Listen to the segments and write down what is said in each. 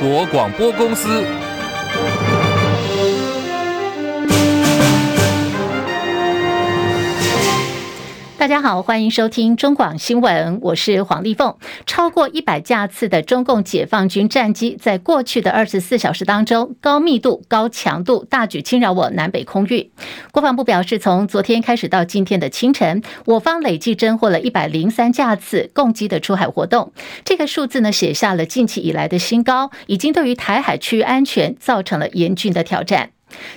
国广播公司。大家好，欢迎收听中广新闻，我是黄丽凤。超过一百架次的中共解放军战机，在过去的二十四小时当中，高密度、高强度大举侵扰我南北空域。国防部表示，从昨天开始到今天的清晨，我方累计侦获了一百零三架次共机的出海活动。这个数字呢，写下了近期以来的新高，已经对于台海区域安全造成了严峻的挑战。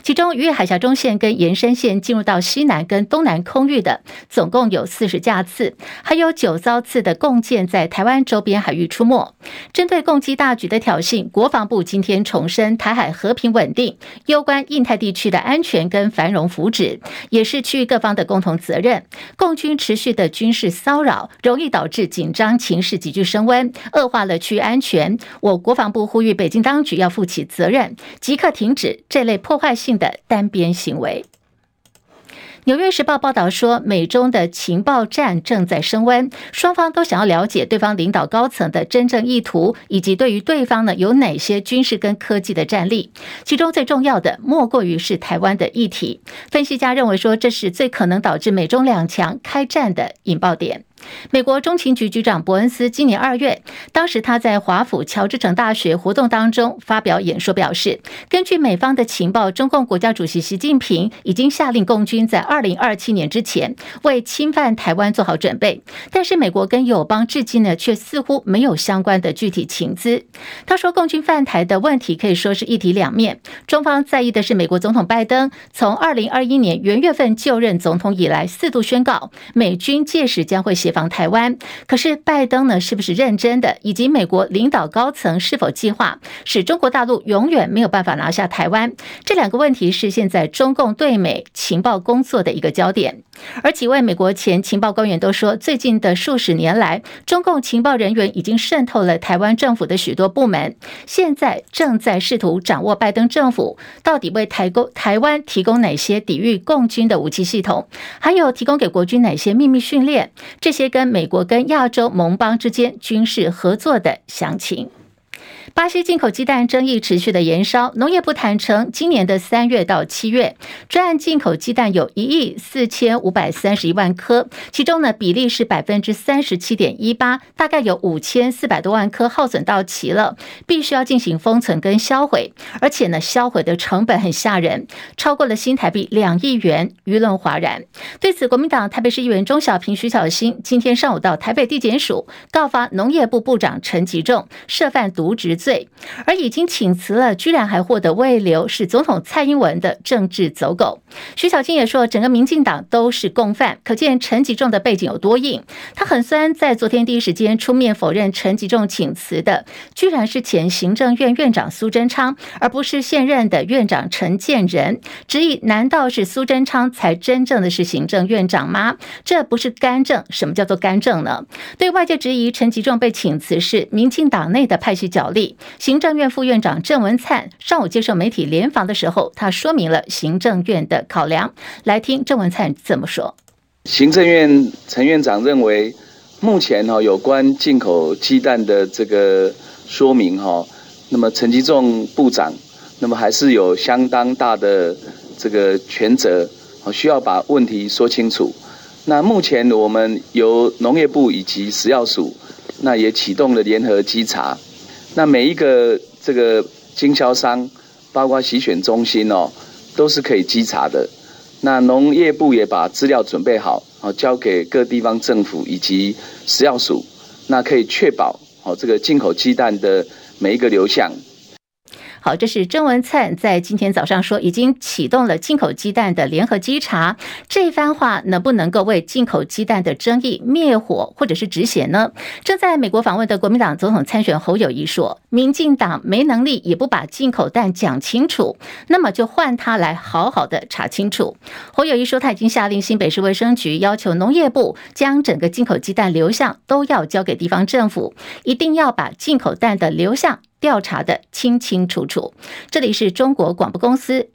其中，渔业海峡中线跟延伸线进入到西南跟东南空域的，总共有四十架次，还有九艘次的共舰在台湾周边海域出没。针对共机大举的挑衅，国防部今天重申，台海和平稳定，攸关印太地区的安全跟繁荣福祉，也是区域各方的共同责任。共军持续的军事骚扰，容易导致紧张情势急剧升温，恶化了区域安全。我国防部呼吁北京当局要负起责任，即刻停止这类破坏性的单边行为。纽约时报报道说，美中的情报战正在升温，双方都想要了解对方领导高层的真正意图，以及对于对方呢有哪些军事跟科技的战力。其中最重要的，莫过于是台湾的议题。分析家认为说，这是最可能导致美中两强开战的引爆点。美国中情局局长伯恩斯今年二月，当时他在华府乔治城大学活动当中发表演说，表示，根据美方的情报，中共国家主席习近平已经下令共军在二零二七年之前为侵犯台湾做好准备。但是美国跟友邦至今呢，却似乎没有相关的具体情资。他说，共军犯台的问题可以说是一体两面，中方在意的是美国总统拜登从二零二一年元月份就任总统以来，四度宣告美军届时将会协。防台湾，可是拜登呢，是不是认真的？以及美国领导高层是否计划使中国大陆永远没有办法拿下台湾？这两个问题是现在中共对美情报工作的一个焦点。而几位美国前情报官员都说，最近的数十年来，中共情报人员已经渗透了台湾政府的许多部门，现在正在试图掌握拜登政府到底为台共台湾提供哪些抵御共军的武器系统，还有提供给国军哪些秘密训练，这些。跟美国跟亚洲盟邦之间军事合作的详情。巴西进口鸡蛋争议持续的延烧，农业部坦承，今年的三月到七月，专案进口鸡蛋有一亿四千五百三十一万颗，其中呢比例是百分之三十七点一八，大概有五千四百多万颗耗损到期了，必须要进行封存跟销毁，而且呢销毁的成本很吓人，超过了新台币两亿元，舆论哗然。对此，国民党台北市议员钟小平、徐小新今天上午到台北地检署告发农业部部长陈吉仲涉犯渎职罪，而已经请辞了，居然还获得慰留，是总统蔡英文的政治走狗。徐巧芯也说，整个民进党都是共犯，可见陈吉仲的背景有多硬。他很酸，在昨天第一时间出面否认陈吉仲请辞的，居然是前行政院院长苏贞昌，而不是现任的院长陈建仁。质疑难道是苏贞昌才真正的是行政院长吗？这不是干政，什么叫做干政呢？对外界质疑陈吉仲被请辞是民进党内的派系角力。行政院副院长郑文灿上午接受媒体联访的时候，他说明了行政院的考量。来听郑文灿怎么说。行政院陈院长认为，目前哈有关进口鸡蛋的这个说明哈，那么陈吉仲部长，那么还是有相当大的这个权责，需要把问题说清楚。那目前我们由农业部以及食药署，那也启动了联合稽查。那每一个这个经销商，包括洗选中心哦，都是可以稽查的。那农业部也把资料准备好，哦，交给各地方政府以及食药署，那可以确保哦这个进口鸡蛋的每一个流向。好，这是郑文灿在今天早上说，已经启动了进口鸡蛋的联合稽查。这番话能不能够为进口鸡蛋的争议灭火或者是止血呢？正在美国访问的国民党总统参选侯友谊说，民进党没能力，也不把进口蛋讲清楚，那么就换他来好好的查清楚。侯友谊说，他已经下令新北市卫生局要求农业部将整个进口鸡蛋流向都要交给地方政府，一定要把进口蛋的流向。调查的清清楚楚。这里是中国广播公司。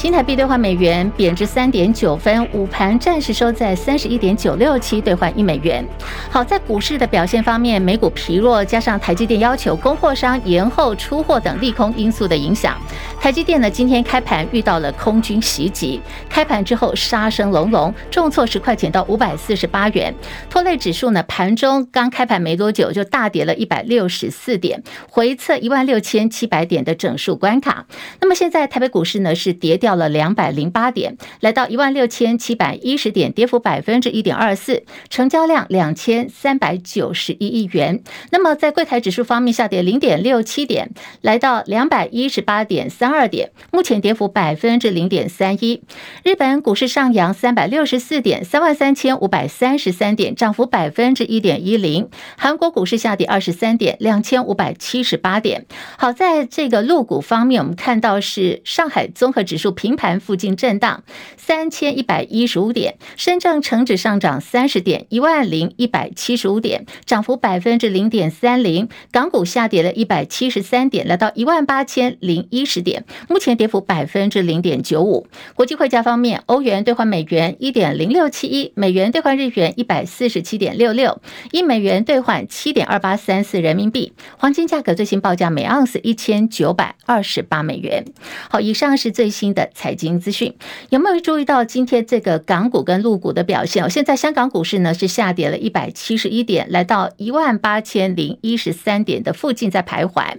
新台币兑换美元贬值三点九分，午盘暂时收在三十一点九六七兑换一美元。好，在股市的表现方面，美股疲弱，加上台积电要求供货商延后出货等利空因素的影响，台积电呢今天开盘遇到了空军袭击，开盘之后杀声隆隆，重挫十块钱到五百四十八元，拖累指数呢盘中刚开盘没多久就大跌了一百六十四点，回测一万六千七百点的整数关卡。那么现在台北股市呢是跌掉。到了两百零八点，来到一万六千七百一十点，跌幅百分之一点二四，成交量两千三百九十一亿元。那么在柜台指数方面下跌零点六七点，来到两百一十八点三二点，目前跌幅百分之零点三一。日本股市上扬三百六十四点，三万三千五百三十三点，涨幅百分之一点一零。韩国股市下跌二十三点，两千五百七十八点。好，在这个陆股方面，我们看到是上海综合指数。平盘附近震荡，三千一百一十五点；深证成指上涨三十点，一万零一百七十五点，涨幅百分之零点三零。港股下跌了一百七十三点，来到一万八千零一十点，目前跌幅百分之零点九五。国际汇价方面，欧元兑换美元一点零六七一，美元兑换日元一百四十七点六六，一美元兑换七点二八三四人民币。黄金价格最新报价每盎司一千九百二十八美元。好，以上是最新的。财经资讯有没有注意到今天这个港股跟陆股的表现？哦现在香港股市呢是下跌了一百七十一点，来到一万八千零一十三点的附近在徘徊。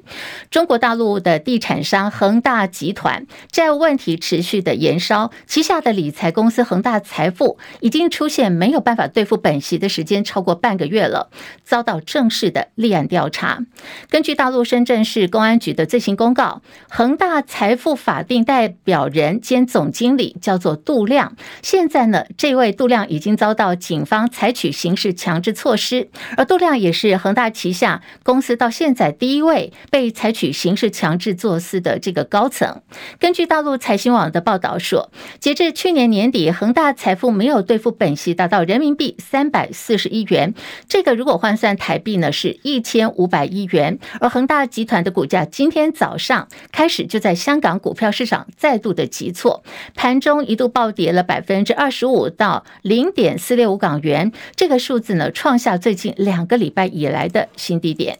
中国大陆的地产商恒大集团债务问题持续的延烧，旗下的理财公司恒大财富已经出现没有办法兑付本息的时间超过半个月了，遭到正式的立案调查。根据大陆深圳市公安局的最新公告，恒大财富法定代表人。人兼总经理叫做杜亮，现在呢，这位杜亮已经遭到警方采取刑事强制措施，而杜亮也是恒大旗下公司到现在第一位被采取刑事强制措施的这个高层。根据大陆财新网的报道说，截至去年年底，恒大财富没有兑付本息达到人民币三百四十亿元，这个如果换算台币呢，是一千五百亿元。而恒大集团的股价今天早上开始就在香港股票市场再度的。急挫，盘中一度暴跌了百分之二十五到零点四六五港元，这个数字呢创下最近两个礼拜以来的新低点。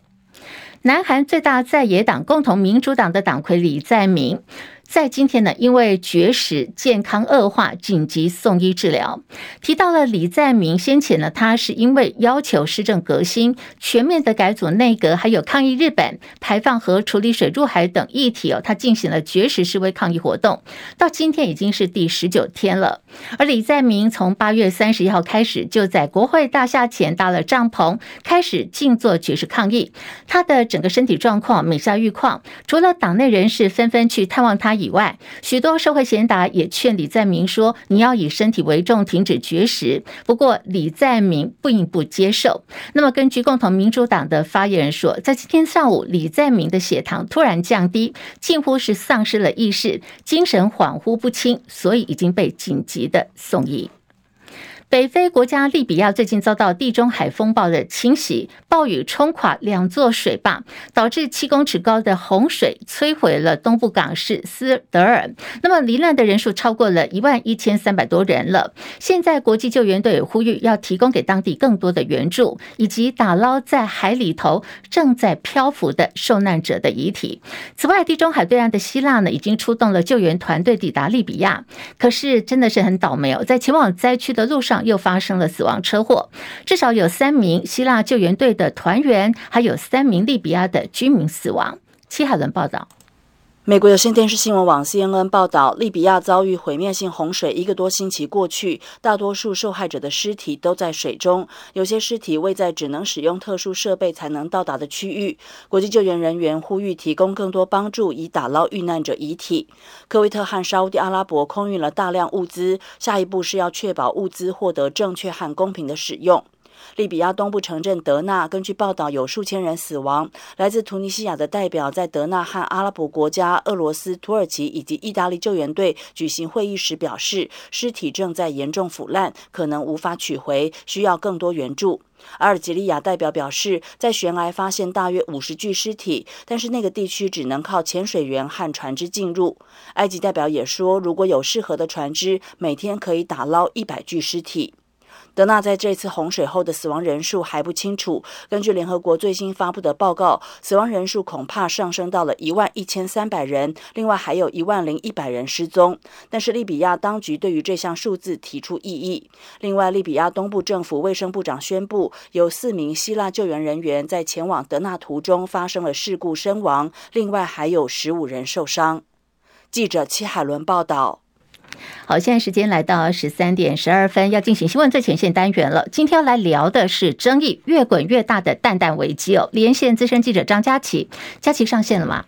南韩最大在野党共同民主党的党魁李在明。在今天呢，因为绝食健康恶化，紧急送医治疗。提到了李在明先前呢，他是因为要求施政革新、全面的改组内阁，还有抗议日本排放核处理水入海等议题哦，他进行了绝食示威抗议活动。到今天已经是第十九天了。而李在明从八月三十一号开始，就在国会大厦前搭了帐篷，开始静坐绝食抗议。他的整个身体状况每下愈况，除了党内人士纷纷去探望他。以外，许多社会贤达也劝李在明说：“你要以身体为重，停止绝食。”不过，李在明并不接受。那么，根据共同民主党的发言人说，在今天上午，李在明的血糖突然降低，近乎是丧失了意识，精神恍惚不清，所以已经被紧急的送医。北非国家利比亚最近遭到地中海风暴的侵袭，暴雨冲垮两座水坝，导致七公尺高的洪水摧毁了东部港市斯德尔。那么罹难的人数超过了一万一千三百多人了。现在国际救援队呼吁要提供给当地更多的援助，以及打捞在海里头正在漂浮的受难者的遗体。此外，地中海对岸的希腊呢，已经出动了救援团队抵达利比亚。可是真的是很倒霉哦，在前往灾区的路上。又发生了死亡车祸，至少有三名希腊救援队的团员，还有三名利比亚的居民死亡。戚海伦报道。美国有线电视新闻网 CNN 报道，利比亚遭遇毁灭性洪水一个多星期过去，大多数受害者的尸体都在水中，有些尸体位在只能使用特殊设备才能到达的区域。国际救援人员呼吁提供更多帮助，以打捞遇难者遗体。科威特和沙乌地阿拉伯空运了大量物资，下一步是要确保物资获得正确和公平的使用。利比亚东部城镇德纳，根据报道有数千人死亡。来自突尼西亚的代表在德纳和阿拉伯国家、俄罗斯、土耳其以及意大利救援队举行会议时表示，尸体正在严重腐烂，可能无法取回，需要更多援助。阿尔及利亚代表表示，在悬崖发现大约五十具尸体，但是那个地区只能靠潜水员和船只进入。埃及代表也说，如果有适合的船只，每天可以打捞一百具尸体。德纳在这次洪水后的死亡人数还不清楚。根据联合国最新发布的报告，死亡人数恐怕上升到了一万一千三百人，另外还有一万零一百人失踪。但是利比亚当局对于这项数字提出异议。另外，利比亚东部政府卫生部长宣布，有四名希腊救援人员在前往德纳途中发生了事故身亡，另外还有十五人受伤。记者戚海伦报道。好，现在时间来到十三点十二分，要进行新闻最前线单元了。今天要来聊的是争议越滚越大的蛋蛋危机哦。连线资深记者张佳琪，佳琪上线了吗？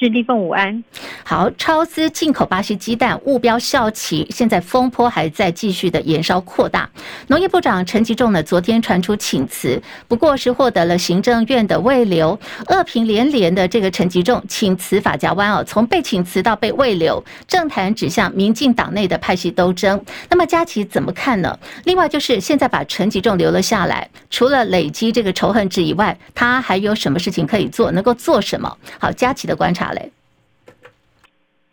是立凤午安。好，超丝进口巴西鸡蛋误标效期，现在风波还在继续的延烧扩大。农业部长陈吉仲呢，昨天传出请辞，不过是获得了行政院的慰留。恶评连连的这个陈吉仲请辞法家湾哦，从被请辞到被慰留，政坛指向民进党内的派系斗争。那么佳琪怎么看呢？另外就是现在把陈吉仲留了下来，除了累积这个仇恨值以外，他还有什么事情可以做？能够做什么？好，佳琪的观察。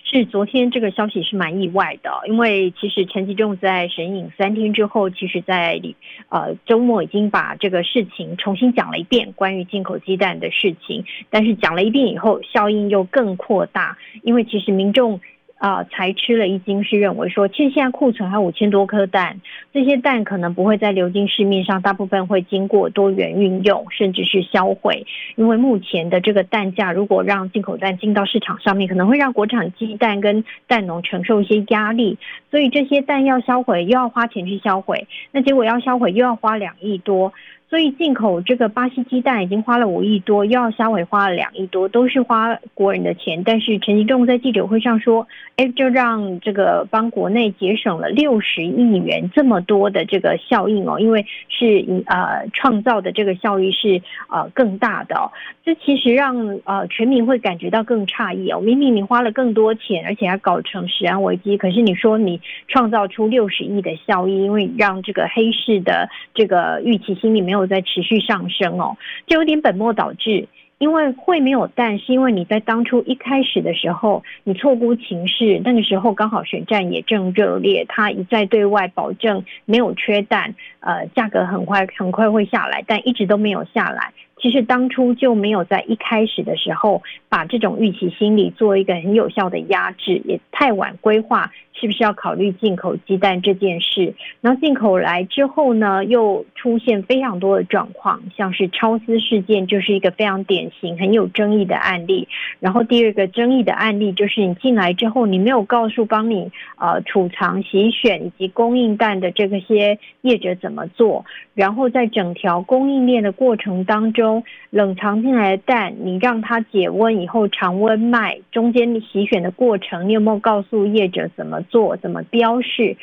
是昨天这个消息是蛮意外的，因为其实陈吉仲在神隐三天之后，其实在呃周末已经把这个事情重新讲了一遍，关于进口鸡蛋的事情，但是讲了一遍以后，效应又更扩大，因为其实民众。啊、才吃了一惊，是认为说，其实现在库存还有五千多颗蛋，这些蛋可能不会再流进市面上，大部分会经过多元运用，甚至是销毁。因为目前的这个蛋价，如果让进口蛋进到市场上面，可能会让国产鸡蛋跟蛋农承受一些压力，所以这些蛋要销毁，又要花钱去销毁，那结果要销毁又要花两亿多。所以进口这个巴西鸡蛋已经花了五亿多，又要销毁花了两亿多，都是花国人的钱。但是陈吉仲在记者会上说：“哎，就让这个帮国内节省了六十亿元这么多的这个效应哦，因为是呃创造的这个效益是呃更大的哦。这其实让呃全民会感觉到更诧异哦。明明你花了更多钱，而且还搞成食安危机，可是你说你创造出六十亿的效益，因为让这个黑市的这个预期心里没有。在持续上升哦，这有点本末倒置。因为会没有蛋，是因为你在当初一开始的时候，你错估情势，那个时候刚好选战也正热烈，他一再对外保证没有缺蛋，呃，价格很快很快会下来，但一直都没有下来。其实当初就没有在一开始的时候把这种预期心理做一个很有效的压制，也太晚规划。是不是要考虑进口鸡蛋这件事？然后进口来之后呢，又出现非常多的状况，像是超丝事件就是一个非常典型、很有争议的案例。然后第二个争议的案例就是你进来之后，你没有告诉帮你呃储藏、洗选以及供应蛋的这个些业者怎么做。然后在整条供应链的过程当中中，冷藏进来的蛋，你让它解温以后常温卖，中间洗选的过程，你有没有告诉业者怎么做？怎么标示？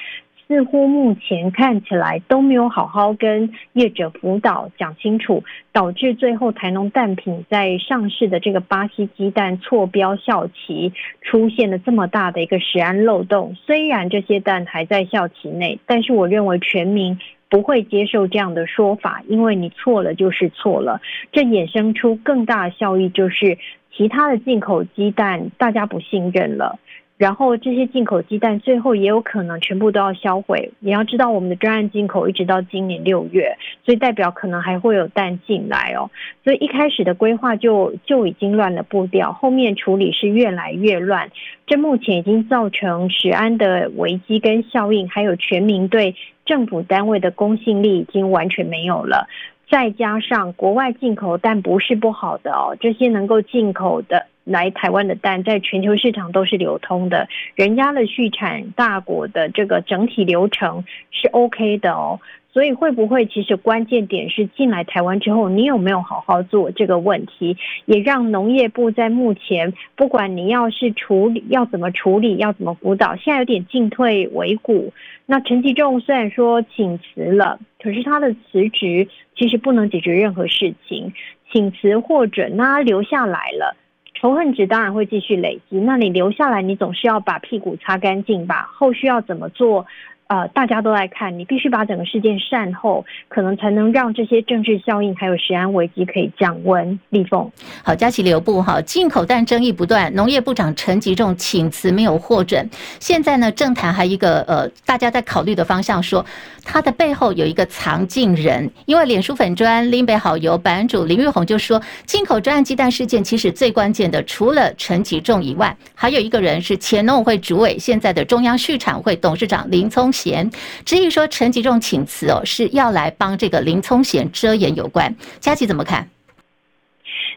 似乎目前看起来都没有好好跟业者辅导讲清楚，导致最后台农蛋品在上市的这个巴西鸡蛋错标效期出现了这么大的一个食安漏洞。虽然这些蛋还在效期内，但是我认为全民不会接受这样的说法，因为你错了就是错了。这衍生出更大的效益，就是其他的进口鸡蛋大家不信任了。然后这些进口鸡蛋最后也有可能全部都要销毁。你要知道，我们的专案进口一直到今年六月，所以代表可能还会有蛋进来哦。所以一开始的规划就就已经乱了步调，后面处理是越来越乱。这目前已经造成食安的危机跟效应，还有全民对政府单位的公信力已经完全没有了。再加上国外进口蛋不是不好的哦，这些能够进口的。来台湾的蛋在全球市场都是流通的，人家的畜产大国的这个整体流程是 OK 的哦，所以会不会其实关键点是进来台湾之后，你有没有好好做这个问题，也让农业部在目前不管你要是处理要怎么处理，要怎么辅导，现在有点进退维谷。那陈吉仲虽然说请辞了，可是他的辞职其实不能解决任何事情，请辞或者，那他留下来了。仇恨值当然会继续累积，那你留下来，你总是要把屁股擦干净吧？后续要怎么做？呃，大家都在看，你必须把整个事件善后，可能才能让这些政治效应还有食安危机可以降温。立凤，好，佳琪留步哈，进口蛋争议不断，农业部长陈吉仲请辞没有获准，现在呢，政坛还一个呃，大家在考虑的方向说，他的背后有一个藏镜人，因为脸书粉专林北好油版主林玉红就说，进口专案鸡蛋事件其实最关键的，除了陈吉仲以外，还有一个人是前农委会主委，现在的中央畜产会董事长林聪贤，至于说陈吉仲请辞哦，是要来帮这个林聪贤遮掩有关。佳琪怎么看？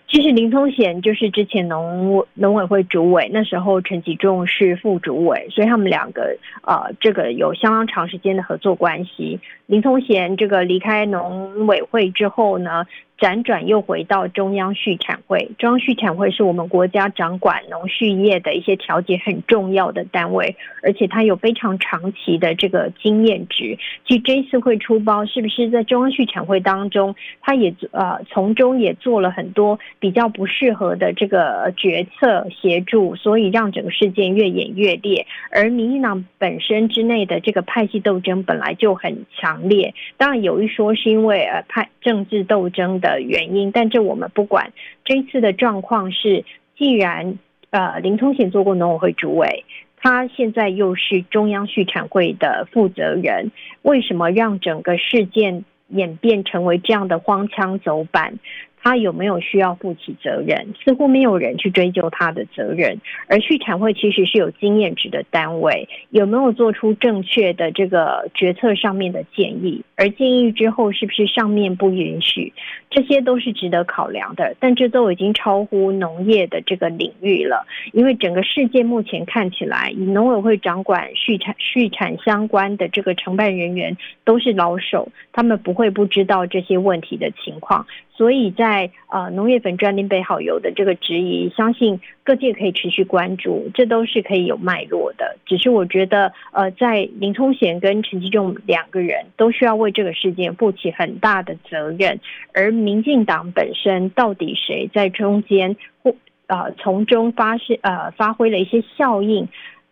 其实林聪贤就是之前农农委会主委，那时候陈吉仲是副主委，所以他们两个呃，这个有相当长时间的合作关系。林聪贤这个离开农委会之后呢，辗转又回到中央畜产会，中央畜产会是我们国家掌管农畜业的一些调节很重要的单位，而且它有非常长期的这个经验值。其实这一次会出包，是不是在中央畜产会当中，他也呃从中也做了很多比较不适合的这个决策协助，所以让整个事件越演越烈。而民进党本身之内的这个派系斗争本来就很强烈，当然有一说是因为呃派政治斗争的。的原因，但这我们不管。这次的状况是，既然呃林通贤做过农委会主委，他现在又是中央畜产会的负责人，为什么让整个事件演变成为这样的荒腔走板？他有没有需要负起责任？似乎没有人去追究他的责任。而畜产会其实是有经验值的单位，有没有做出正确的这个决策上面的建议？而建议之后是不是上面不允许？这些都是值得考量的。但这都已经超乎农业的这个领域了，因为整个世界目前看起来，以农委会掌管畜产畜产相关的这个承办人员都是老手，他们不会不知道这些问题的情况。所以在在呃农业粉专林北好油的这个质疑，相信各界可以持续关注，这都是可以有脉络的。只是我觉得，呃，在林聪贤跟陈吉仲两个人都需要为这个事件负起很大的责任，而民进党本身到底谁在中间或呃从中发是呃发挥了一些效应？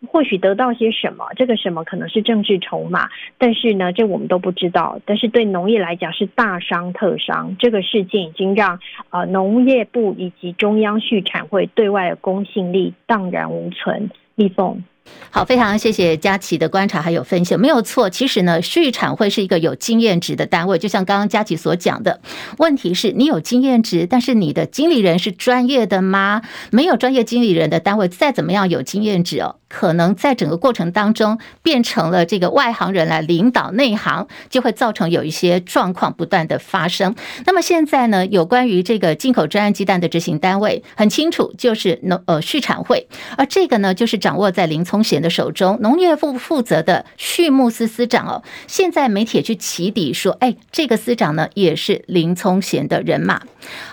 或许得到些什么，这个什么可能是政治筹码，但是呢，这我们都不知道。但是对农业来讲是大伤特伤，这个事件已经让呃农业部以及中央畜产会对外的公信力荡然无存。立凤。好，非常谢谢佳琪的观察还有分析，没有错。其实呢，畜产会是一个有经验值的单位，就像刚刚佳琪所讲的，问题是你有经验值，但是你的经理人是专业的吗？没有专业经理人的单位，再怎么样有经验值哦，可能在整个过程当中变成了这个外行人来领导内行，就会造成有一些状况不断的发生。那么现在呢，有关于这个进口专案鸡蛋的执行单位很清楚，就是农呃畜产会，而这个呢，就是掌握在林聪贤的手中，农业部负责的畜牧司司长哦，现在媒体去起底说，哎，这个司长呢也是林聪贤的人马。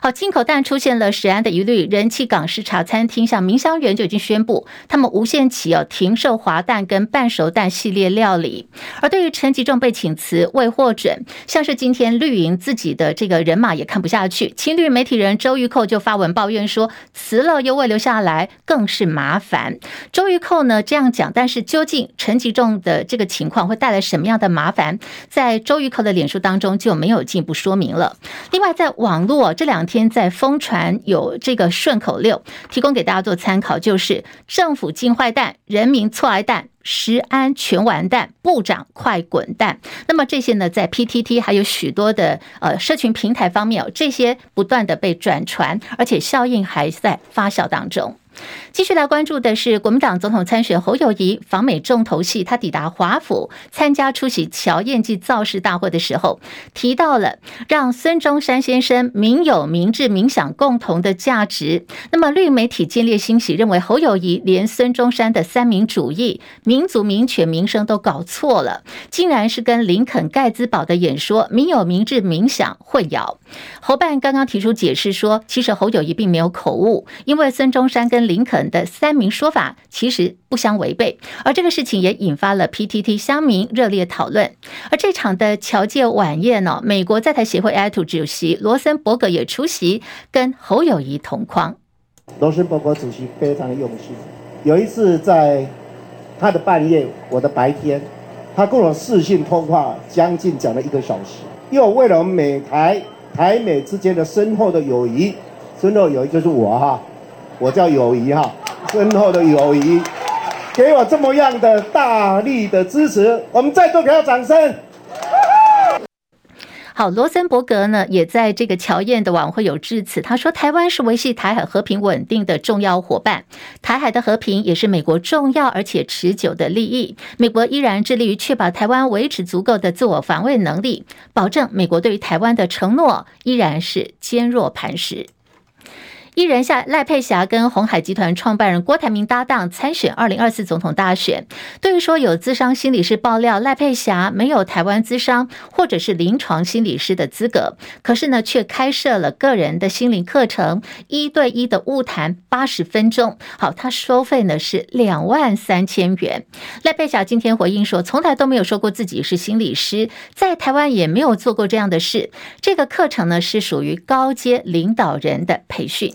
好，进口蛋出现了食安的疑虑，人气港式茶餐厅像明香园就已经宣布，他们无限期哦停售滑蛋跟半熟蛋系列料理。而对于陈吉仲被请辞未获准，像是今天绿营自己的这个人马也看不下去，亲绿媒体人周玉蔻就发文抱怨说，辞了又未留下来，更是麻烦。周玉蔻呢？这样讲，但是究竟陈吉仲的这个情况会带来什么样的麻烦，在周玉蔻的脸书当中就没有进一步说明了。另外，在网络这两天在疯传有这个顺口溜，提供给大家做参考，就是政府进坏蛋，人民错挨蛋，食安全完蛋，部长快滚蛋。那么这些呢，在 PTT 还有许多的呃社群平台方面，这些不断的被转传，而且效应还在发酵当中。继续来关注的是国民党总统参选侯友谊访美重头戏，他抵达华府参加出席乔燕记造势大会的时候，提到了让孙中山先生民有、民治、民享共同的价值。那么绿媒体见猎心喜，认为侯友谊连孙中山的三民主义、民族、民权、民生都搞错了，竟然是跟林肯盖茨堡的演说“民有、民治、民享”混淆。侯办刚刚提出解释说，其实侯友宜并没有口误，因为孙中山跟林肯的三民说法其实不相违背，而这个事情也引发了 PTT 乡民热烈讨论。而这场的侨界晚宴呢，美国在台协会 AIT 主席罗森伯格也出席，跟侯友谊同框。罗森伯格主席非常的用心，有一次在他的半夜，我的白天，他跟我视讯通话，将近讲了一个小时，又为了美台。台美之间的深厚的友谊，深厚友谊就是我哈，我叫友谊哈，深厚的友谊，给我这么样的大力的支持，我们再度给他掌声。好，罗森伯格呢也在这个乔燕的晚会有致辞，他说：“台湾是维系台海和平稳定的重要伙伴，台海的和平也是美国重要而且持久的利益。美国依然致力于确保台湾维持足够的自我防卫能力，保证美国对于台湾的承诺依然是坚若磐石。”艺人下赖佩霞跟鸿海集团创办人郭台铭搭档参选二零二四总统大选。对于说有咨商心理师爆料赖佩霞没有台湾咨商或者是临床心理师的资格，可是呢却开设了个人的心灵课程，一对一的晤谈八十分钟。好，他收费呢是两万三千元。赖佩霞今天回应说，从来都没有说过自己是心理师，在台湾也没有做过这样的事。这个课程呢是属于高阶领导人的培训。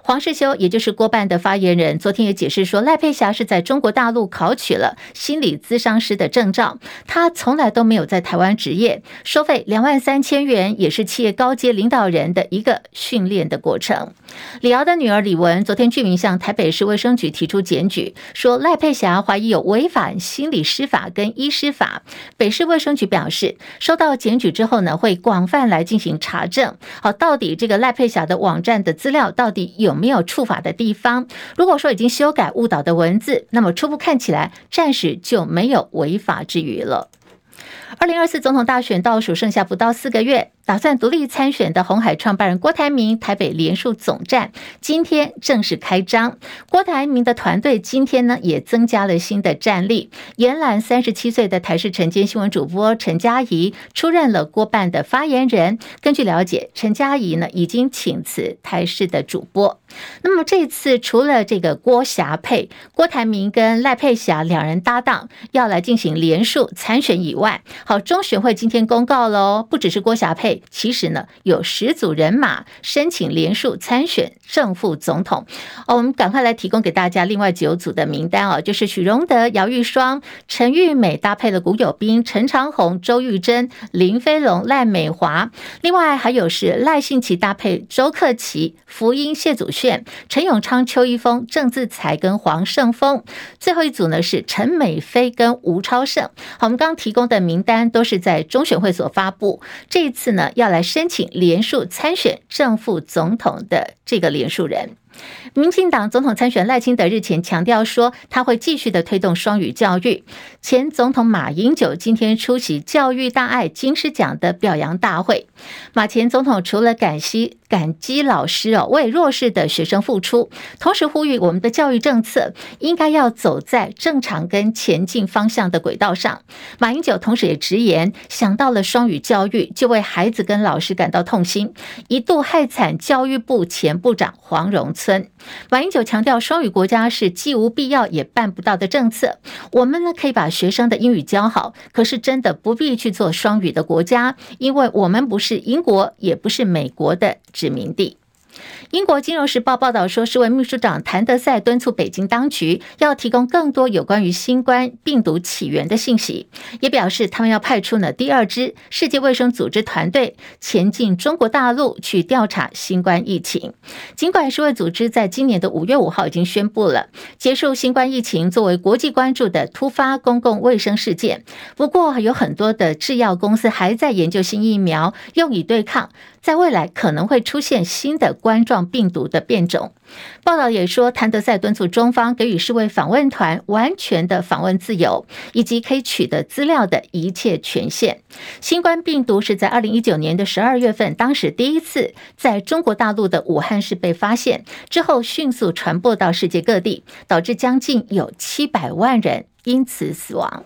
黄世修，也就是郭办的发言人，昨天也解释说，赖佩霞是在中国大陆考取了心理咨商师的证照，他从来都没有在台湾执业，收费两万三千元，也是企业高阶领导人的一个训练的过程。李敖的女儿李玟昨天居民向台北市卫生局提出检举，说赖佩霞怀疑有违反心理师法跟医师法。北市卫生局表示，收到检举之后呢，会广泛来进行查证。好，到底这个赖佩霞的网站的资料到底有没有触法的地方？如果说已经修改误导的文字，那么初步看起来暂时就没有违法之余了。二零二四总统大选倒数剩下不到四个月。打算独立参选的红海创办人郭台铭台北联署总站今天正式开张。郭台铭的团队今天呢也增加了新的战力，延揽三十七岁的台视晨间新闻主播陈佳怡出任了郭办的发言人。根据了解，陈佳怡呢已经请辞台视的主播。那么这次除了这个郭霞配，郭台铭跟赖佩霞两人搭档要来进行联署参选以外，好，中选会今天公告喽，不只是郭霞佩其实呢，有十组人马申请连署参选正副总统。哦，我们赶快来提供给大家另外九组的名单哦，就是许荣德、姚玉双、陈玉美搭配了古有斌、陈长鸿、周玉珍、林飞龙、赖美华，另外还有是赖信琪搭配周克奇、福音谢祖炫、陈永昌、邱一峰、郑自才跟黄胜峰。最后一组呢是陈美飞跟吴超胜。好，我们刚提供的名单都是在中选会所发布，这一次呢。要来申请连署参选正副总统的这个连署人。民进党总统参选赖清德日前强调说，他会继续的推动双语教育。前总统马英九今天出席教育大爱金狮奖的表扬大会。马前总统除了感谢感激老师哦，为弱势的学生付出，同时呼吁我们的教育政策应该要走在正常跟前进方向的轨道上。马英九同时也直言，想到了双语教育，就为孩子跟老师感到痛心，一度害惨教育部前部长黄荣村。马英九强调，双语国家是既无必要也办不到的政策。我们呢可以把学生的英语教好，可是真的不必去做双语的国家，因为我们不是英国，也不是美国的殖民地。英国《金融时报》报道说，世卫秘书长谭德塞敦促北京当局要提供更多有关于新冠病毒起源的信息，也表示他们要派出呢第二支世界卫生组织团队前进中国大陆去调查新冠疫情。尽管世卫组织在今年的五月五号已经宣布了结束新冠疫情作为国际关注的突发公共卫生事件，不过有很多的制药公司还在研究新疫苗，用以对抗在未来可能会出现新的。冠状病毒的变种。报道也说，谭德塞敦促中方给予世卫访问团完全的访问自由，以及可以取得资料的一切权限。新冠病毒是在二零一九年的十二月份，当时第一次在中国大陆的武汉市被发现，之后迅速传播到世界各地，导致将近有七百万人因此死亡。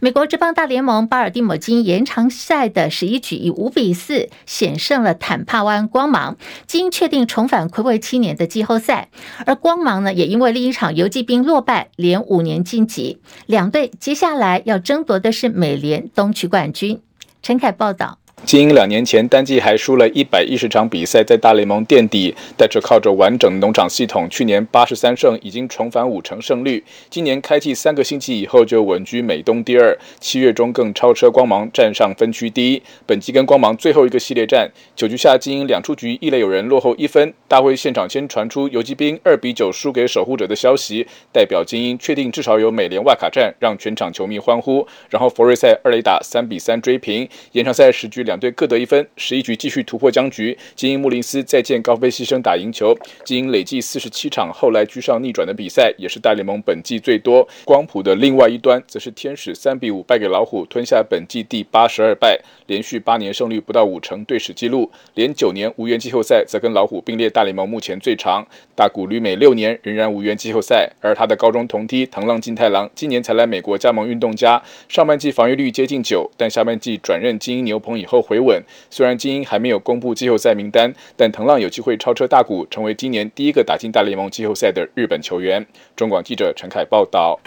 美国职棒大联盟巴尔的摩金延长赛的十一局以五比四险胜了坦帕湾光芒，经确定重返魁违七年的季后赛。而光芒呢，也因为另一场游击兵落败，连五年晋级。两队接下来要争夺的是美联东区冠军。陈凯报道。精英两年前单季还输了一百一十场比赛，在大联盟垫底，但是靠着完整农场系统，去年八十三胜已经重返五成胜率。今年开季三个星期以后就稳居美东第二，七月中更超车光芒，站上分区第一。本季跟光芒最后一个系列战，九局下精英两出局，一垒有人落后一分，大会现场先传出游击兵二比九输给守护者的消息，代表精英确定至少有美联外卡战，让全场球迷欢呼。然后佛瑞赛二垒打三比三追平，延长赛十局两。两队各得一分，十一局继续突破僵局。精英穆林斯再见高飞牺牲打赢球。精英累计四十七场后来居上逆转的比赛，也是大联盟本季最多。光谱的另外一端，则是天使三比五败给老虎，吞下本季第八十二败，连续八年胜率不到五成，队史纪录。连九年无缘季后赛，则跟老虎并列大联盟目前最长。大谷旅美六年仍然无缘季后赛，而他的高中同梯藤浪晋太郎今年才来美国加盟运动家，上半季防御率接近九，但下半季转任精英牛棚以后。后回稳，虽然精英还没有公布季后赛名单，但藤浪有机会超车大谷，成为今年第一个打进大联盟季后赛的日本球员。中广记者陈凯报道。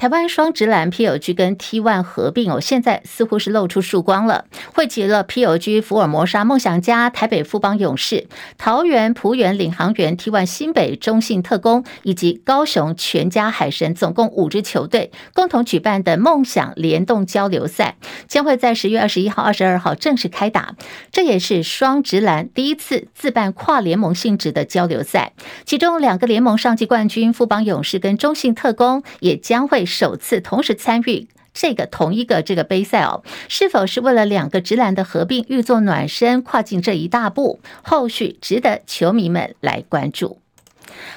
台湾双职篮 PLG 跟 T1 合并哦，现在似乎是露出曙光了，汇集了 PLG 福尔摩沙梦想家、台北富邦勇士、桃园璞园领航员、T1 新北中信特攻以及高雄全家海神，总共五支球队共同举办的梦想联动交流赛，将会在十月二十一号、二十二号正式开打。这也是双职篮第一次自办跨联盟性质的交流赛，其中两个联盟上季冠军富邦勇士跟中信特攻也将会。首次同时参与这个同一个这个杯赛哦，是否是为了两个直男的合并预做暖身，跨进这一大步？后续值得球迷们来关注。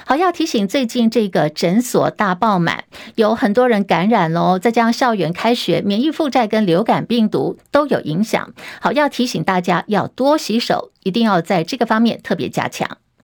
好，要提醒最近这个诊所大爆满，有很多人感染喽，再加上校园开学，免疫负债跟流感病毒都有影响。好，要提醒大家要多洗手，一定要在这个方面特别加强。